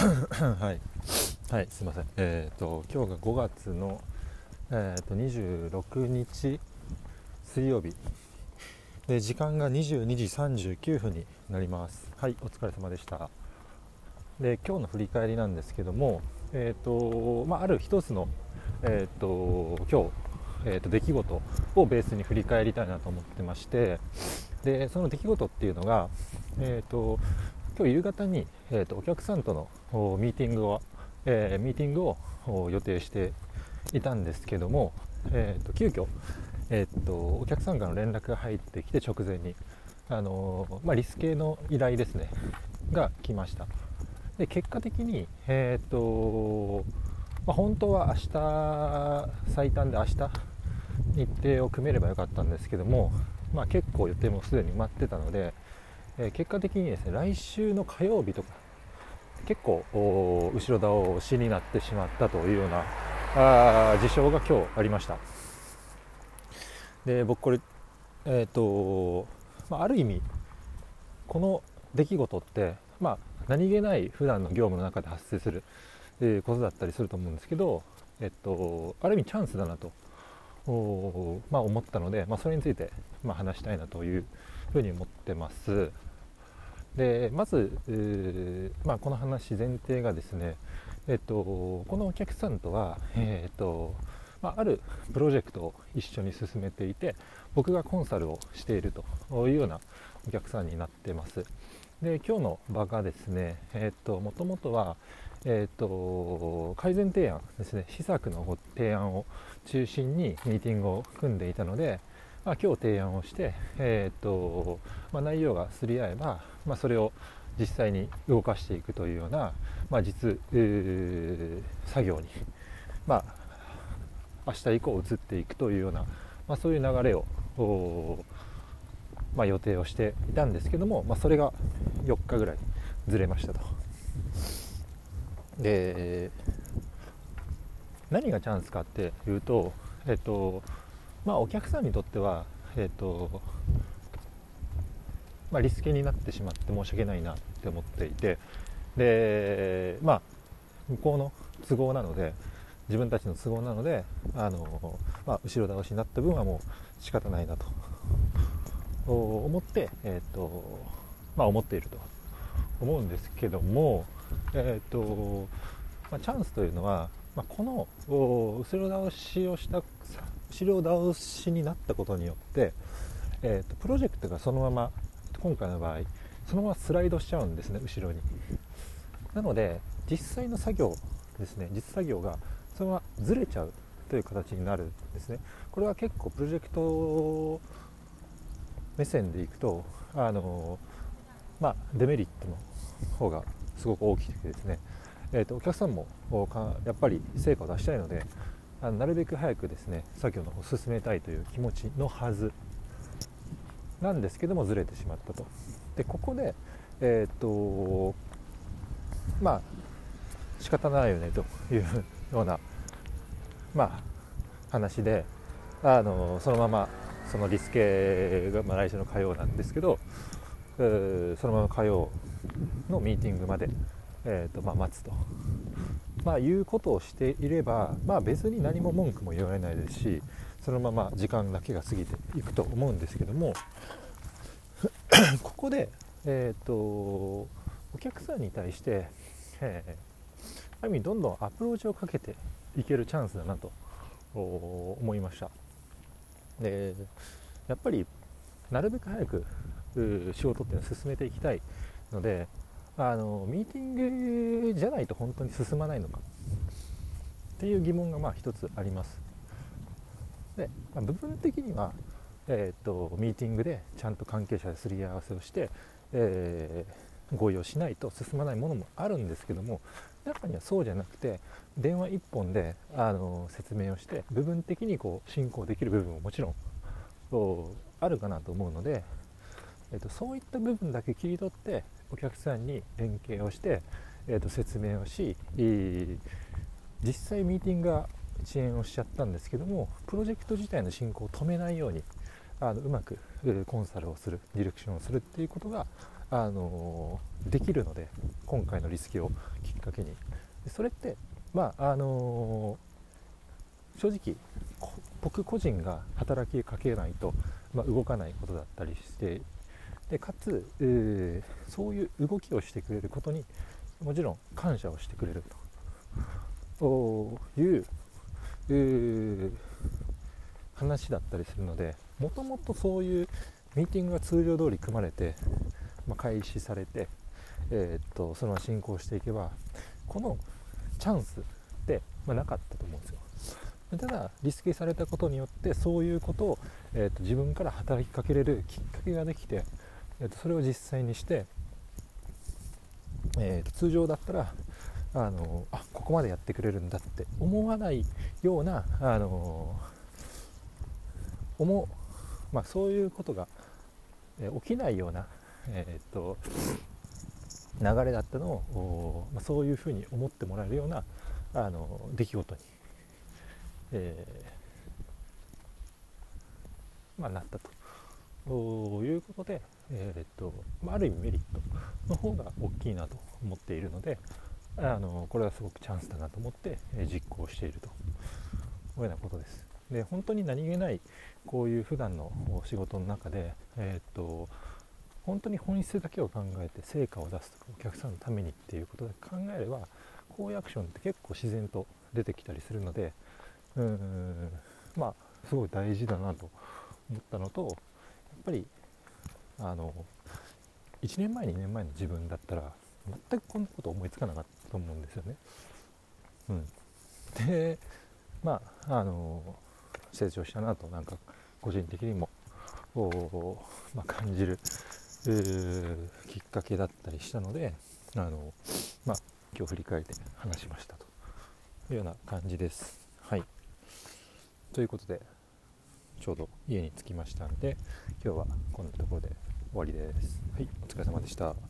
はい、はい、すいません。え、ー、と今日が5月のえ、ー、と26日水曜日で時間が22時39分になります。はい、お疲れ様でした。で今日の振り返りなんですけども、えっ、ー、とまあ、ある一つのえっ、と今日えーと、出来事をベースに振り返りたいなと思ってましてでその出来事っていうのが、えーと、今日夕方に、えーと、お客さんとのミーティングを、えー、ミーティングを予定していたんですけども、えー、と急遽、えー、とお客さんからの連絡が入ってきて直前に、あのー、まあ、リス系の依頼ですねが来ました。で結果的に、えーとまあ、本当は明日最短で明日日程を組めればよかったんですけども、まあ、結構予定もすでに埋まってたので、え、結果的にですね来週の火曜日とか結構後ろ倒しになってしまったというようなあ事象が今日ありました。で僕これえっ、ー、と、まあ、ある意味この出来事って、まあ、何気ない普段の業務の中で発生する、え、ことだったりすると思うんですけど、えっと、ある意味チャンスだなとまあ、思ったので、まあ、それについて、まあ、話したいなというふうに思ってます。でまず、えー、まあ、この話前提がですね、えっと、このお客さんとは、えっとまあ、あるプロジェクトを一緒に進めていて僕がコンサルをしているというようなお客さんになってます。で今日の場がですね、えっともともとは、えーと、改善提案ですね施策の提案を中心にミーティングを組んでいたので、まあ、今日提案をして、えーとまあ、内容がすり合えば、まあ、それを実際に動かしていくというような、まあ、実、えー、作業に、まあ、明日以降移っていくというような、まあ、そういう流れを、まあ、予定をしていたんですけども、まあ、それが4日ぐらいずれましたと。で何がチャンスかっていうと、えっとまあ、お客さんにとっては、えっとまあ、リスケになってしまって申し訳ないなって思っていてで、まあ、向こうの都合なので自分たちの都合なのであの、まあ、後ろ倒しになった分はもう仕方ないなと思って、えっとまあ、思っていると。思うんですけどもえーとまあ、チャンスというのは、まあ、この後ろ倒しをした後ろ倒しになったことによって、えーと、プロジェクトがそのまま今回の場合そのままスライドしちゃうんですね後ろに。なので実際の作業ですね実作業がそのままずれちゃうという形になるんですね。これは結構プロジェクト目線でいくとあのまあ、デメリットの方がすごく大きくてですね、えーと、お客さんもやっぱり成果を出したいのであのなるべく早くですね作業の方を進めたいという気持ちのはずなんですけどもずれてしまったと。でここでえっ、ー、とまあ仕方ないよねというようなまあ話であのそのままそのリスケが、まあ、来週の火曜なんですけどえそのまま火曜のミーティングまで、えーとまあ、待つと、まあ、いうことをしていれば、まあ、別に何も文句も言われないですしそのまま時間だけが過ぎていくと思うんですけどもここで、えーと、お客さんに対して、えー、ある意味どんどんアプローチをかけていけるチャンスだなと思いました。でやっぱりなるべく早く仕事っていうのを進めていきたいのであのミーティングじゃないと本当に進まないのかっていう疑問がまあ一つあります。で、まあ、部分的には、えーと、ミーティングでちゃんと関係者ですり合わせをして、えー、合意をしないと進まないものもあるんですけども中にはそうじゃなくて電話1本であの説明をして部分的にこう進行できる部分ももちろんあるかなと思うのでえーと、そういった部分だけ切り取ってお客さんに連携をして、えーと、説明をし実際ミーティングが遅延をしちゃったんですけどもプロジェクト自体の進行を止めないようにあのうまくコンサルをするディレクションをするっていうことが、あのできるので今回のリスケをきっかけに。それってまああの正直僕個人が働きかけないと、まあ、動かないことだったりしてでかつ、えー、そういう動きをしてくれることにもちろん感謝をしてくれると。いう、えー、話だったりするのでもともとそういうミーティングが通常通り組まれて、まあ、開始されて、えー、っとそのまま進行していけばこのチャンスって、まあ、なかったと思うんですよ。ただリスケされたことによってそういうことを、えーと、自分から働きかけれるきっかけができて、えーと、それを実際にして、えー、通常だったらあのあここまでやってくれるんだって思わないようなあの思まあ、そういうことが、えー、起きないような、えー、っと流れだったのを、まあ、そういうふうに思ってもらえるようなあの出来事にえー、まあ、なったと。ということで、えー、っとまあ、る意味メリットの方が大きいなと思っているのであのこれはすごくチャンスだなと思って、え実行しているというようなことです。で本当に何気ないこういう普段の仕事の中で、えー、っと本当に本質だけを考えて成果を出すとかお客さんのためにっていうことで考えればこういうアクションって結構自然と出てきたりするので、うんまあすごい大事だなと思ったのとっぱりあの1年前2年前の自分だったら全くこんなこと思いつかなかったと思うんですよね。うん、でまああの成長したなとなんか個人的にもまあ、感じるきっかけだったりしたのであの、まあ、今日振り返って話しましたというような感じです。はいということでちょうど家に着きましたので今日はこんなところで終わりです。はいお疲れ様でした。